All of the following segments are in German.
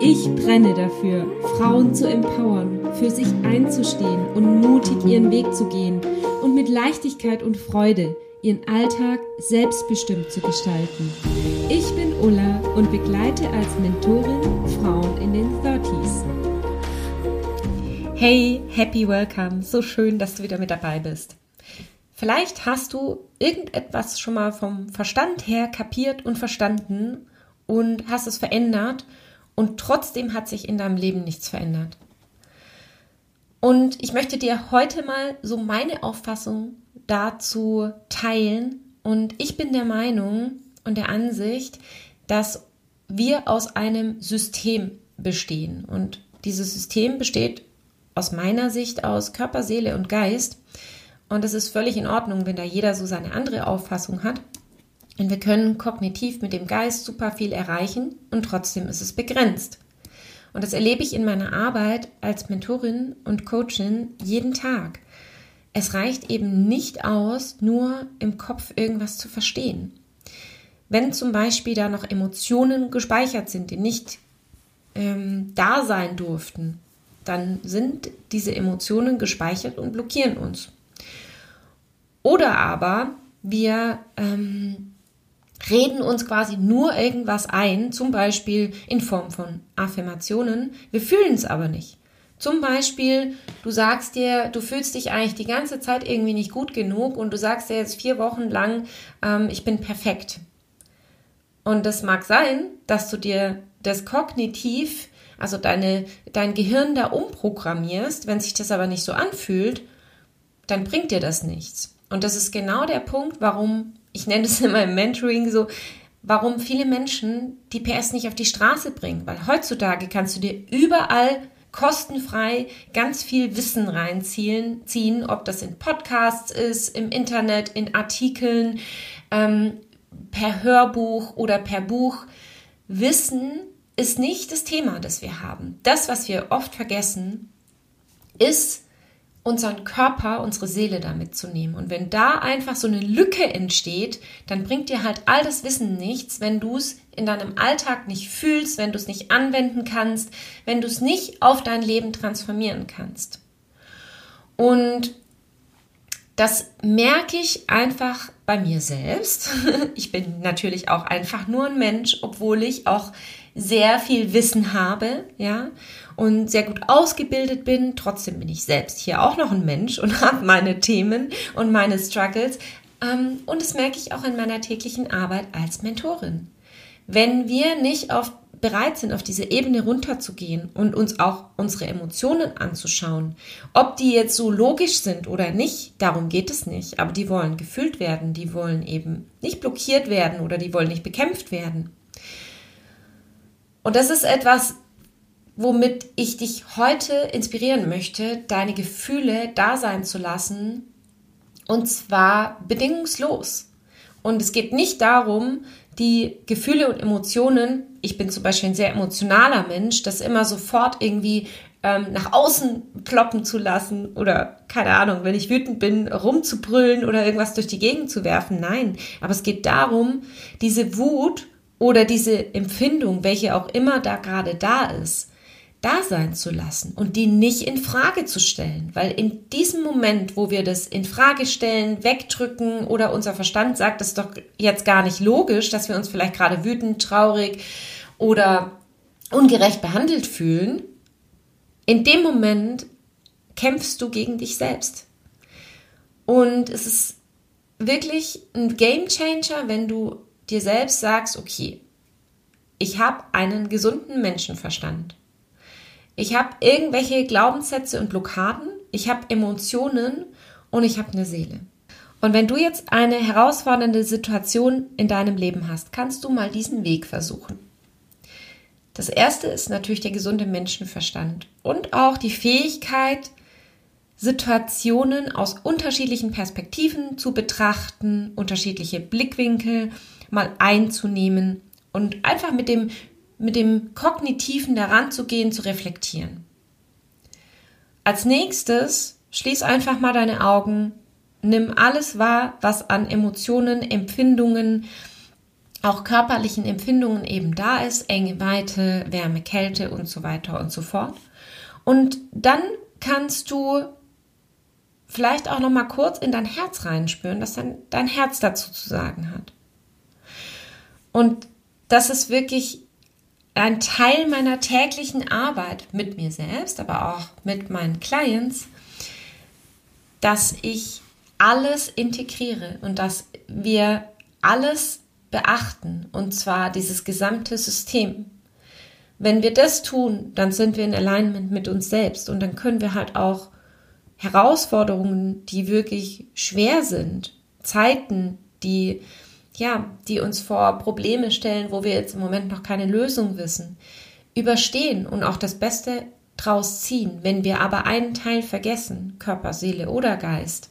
Ich brenne dafür, Frauen zu empowern, für sich einzustehen und mutig ihren Weg zu gehen und mit Leichtigkeit und Freude ihren Alltag selbstbestimmt zu gestalten. Ich bin Ulla und begleite als Mentorin Frauen in den 30s. Hey, happy welcome. So schön, dass du wieder mit dabei bist. Vielleicht hast du irgendetwas schon mal vom Verstand her kapiert und verstanden und hast es verändert und trotzdem hat sich in deinem Leben nichts verändert. Und ich möchte dir heute mal so meine Auffassung dazu teilen. Und ich bin der Meinung und der Ansicht, dass wir aus einem System bestehen. Und dieses System besteht aus meiner Sicht aus Körper, Seele und Geist. Und es ist völlig in Ordnung, wenn da jeder so seine andere Auffassung hat. Und wir können kognitiv mit dem Geist super viel erreichen und trotzdem ist es begrenzt. Und das erlebe ich in meiner Arbeit als Mentorin und Coachin jeden Tag. Es reicht eben nicht aus, nur im Kopf irgendwas zu verstehen. Wenn zum Beispiel da noch Emotionen gespeichert sind, die nicht ähm, da sein durften, dann sind diese Emotionen gespeichert und blockieren uns. Oder aber wir ähm, reden uns quasi nur irgendwas ein, zum Beispiel in Form von Affirmationen, wir fühlen es aber nicht. Zum Beispiel, du sagst dir, du fühlst dich eigentlich die ganze Zeit irgendwie nicht gut genug und du sagst dir jetzt vier Wochen lang, ähm, ich bin perfekt. Und das mag sein, dass du dir das kognitiv, also deine, dein Gehirn da umprogrammierst, wenn sich das aber nicht so anfühlt, dann bringt dir das nichts. Und das ist genau der Punkt, warum ich nenne es in meinem Mentoring so, warum viele Menschen die PS nicht auf die Straße bringen. Weil heutzutage kannst du dir überall kostenfrei ganz viel Wissen reinziehen, ziehen, ob das in Podcasts ist, im Internet, in Artikeln, ähm, per Hörbuch oder per Buch. Wissen ist nicht das Thema, das wir haben. Das, was wir oft vergessen, ist, unseren Körper, unsere Seele damit zu nehmen. Und wenn da einfach so eine Lücke entsteht, dann bringt dir halt all das Wissen nichts, wenn du es in deinem Alltag nicht fühlst, wenn du es nicht anwenden kannst, wenn du es nicht auf dein Leben transformieren kannst. Und das merke ich einfach bei mir selbst. Ich bin natürlich auch einfach nur ein Mensch, obwohl ich auch sehr viel Wissen habe, ja, und sehr gut ausgebildet bin. Trotzdem bin ich selbst hier auch noch ein Mensch und habe meine Themen und meine Struggles. Ähm, und das merke ich auch in meiner täglichen Arbeit als Mentorin. Wenn wir nicht auf bereit sind, auf diese Ebene runterzugehen und uns auch unsere Emotionen anzuschauen. Ob die jetzt so logisch sind oder nicht, darum geht es nicht. Aber die wollen gefühlt werden, die wollen eben nicht blockiert werden oder die wollen nicht bekämpft werden. Und das ist etwas, womit ich dich heute inspirieren möchte, deine Gefühle da sein zu lassen. Und zwar bedingungslos. Und es geht nicht darum, die Gefühle und Emotionen, ich bin zum Beispiel ein sehr emotionaler Mensch, das immer sofort irgendwie ähm, nach außen ploppen zu lassen oder keine Ahnung, wenn ich wütend bin, rumzubrüllen oder irgendwas durch die Gegend zu werfen. Nein, aber es geht darum, diese Wut oder diese Empfindung, welche auch immer da gerade da ist, da sein zu lassen und die nicht in Frage zu stellen, weil in diesem Moment, wo wir das in Frage stellen, wegdrücken oder unser Verstand sagt, das ist doch jetzt gar nicht logisch, dass wir uns vielleicht gerade wütend, traurig oder ungerecht behandelt fühlen, in dem Moment kämpfst du gegen dich selbst. Und es ist wirklich ein Game Changer, wenn du dir selbst sagst, okay, ich habe einen gesunden Menschenverstand. Ich habe irgendwelche Glaubenssätze und Blockaden, ich habe Emotionen und ich habe eine Seele. Und wenn du jetzt eine herausfordernde Situation in deinem Leben hast, kannst du mal diesen Weg versuchen. Das erste ist natürlich der gesunde Menschenverstand und auch die Fähigkeit, Situationen aus unterschiedlichen Perspektiven zu betrachten, unterschiedliche Blickwinkel mal einzunehmen und einfach mit dem, mit dem Kognitiven daran zu gehen, zu reflektieren. Als nächstes schließ einfach mal deine Augen, nimm alles wahr, was an Emotionen, Empfindungen, auch körperlichen Empfindungen eben da ist, enge Weite, Wärme, Kälte und so weiter und so fort. Und dann kannst du vielleicht auch noch mal kurz in dein Herz reinspüren, was dein, dein Herz dazu zu sagen hat. Und das ist wirklich ein Teil meiner täglichen Arbeit mit mir selbst, aber auch mit meinen Clients, dass ich alles integriere und dass wir alles beachten, und zwar dieses gesamte System. Wenn wir das tun, dann sind wir in Alignment mit uns selbst und dann können wir halt auch Herausforderungen, die wirklich schwer sind, Zeiten, die ja, die uns vor Probleme stellen, wo wir jetzt im Moment noch keine Lösung wissen, überstehen und auch das Beste draus ziehen. Wenn wir aber einen Teil vergessen, Körper, Seele oder Geist,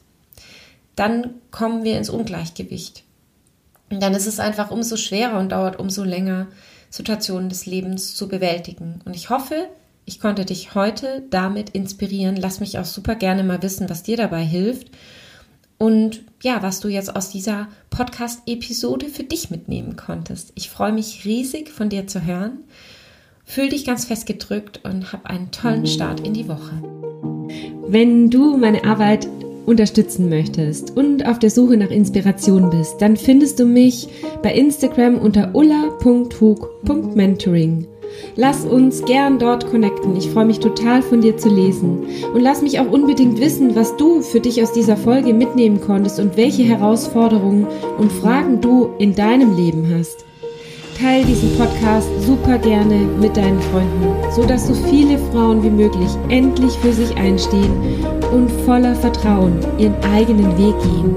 dann kommen wir ins Ungleichgewicht. Und dann ist es einfach umso schwerer und dauert umso länger, Situationen des Lebens zu bewältigen. Und ich hoffe, ich konnte dich heute damit inspirieren. Lass mich auch super gerne mal wissen, was dir dabei hilft. Und ja, was du jetzt aus dieser Podcast-Episode für dich mitnehmen konntest. Ich freue mich riesig von dir zu hören. Fühl dich ganz fest gedrückt und hab einen tollen Start in die Woche. Wenn du meine Arbeit unterstützen möchtest und auf der Suche nach Inspiration bist, dann findest du mich bei Instagram unter ulla.hug.mentoring. Lass uns gern dort connecten. Ich freue mich total von dir zu lesen. Und lass mich auch unbedingt wissen, was du für dich aus dieser Folge mitnehmen konntest und welche Herausforderungen und Fragen du in deinem Leben hast. Teil diesen Podcast super gerne mit deinen Freunden, so dass so viele Frauen wie möglich endlich für sich einstehen und voller Vertrauen ihren eigenen Weg gehen.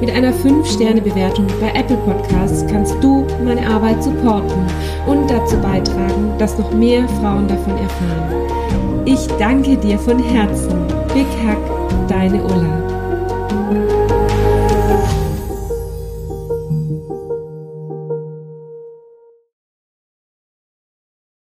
Mit einer 5-Sterne-Bewertung bei Apple Podcasts kannst du meine Arbeit supporten und dazu beitragen, dass noch mehr Frauen davon erfahren. Ich danke dir von Herzen. Big Hack, deine Ulla.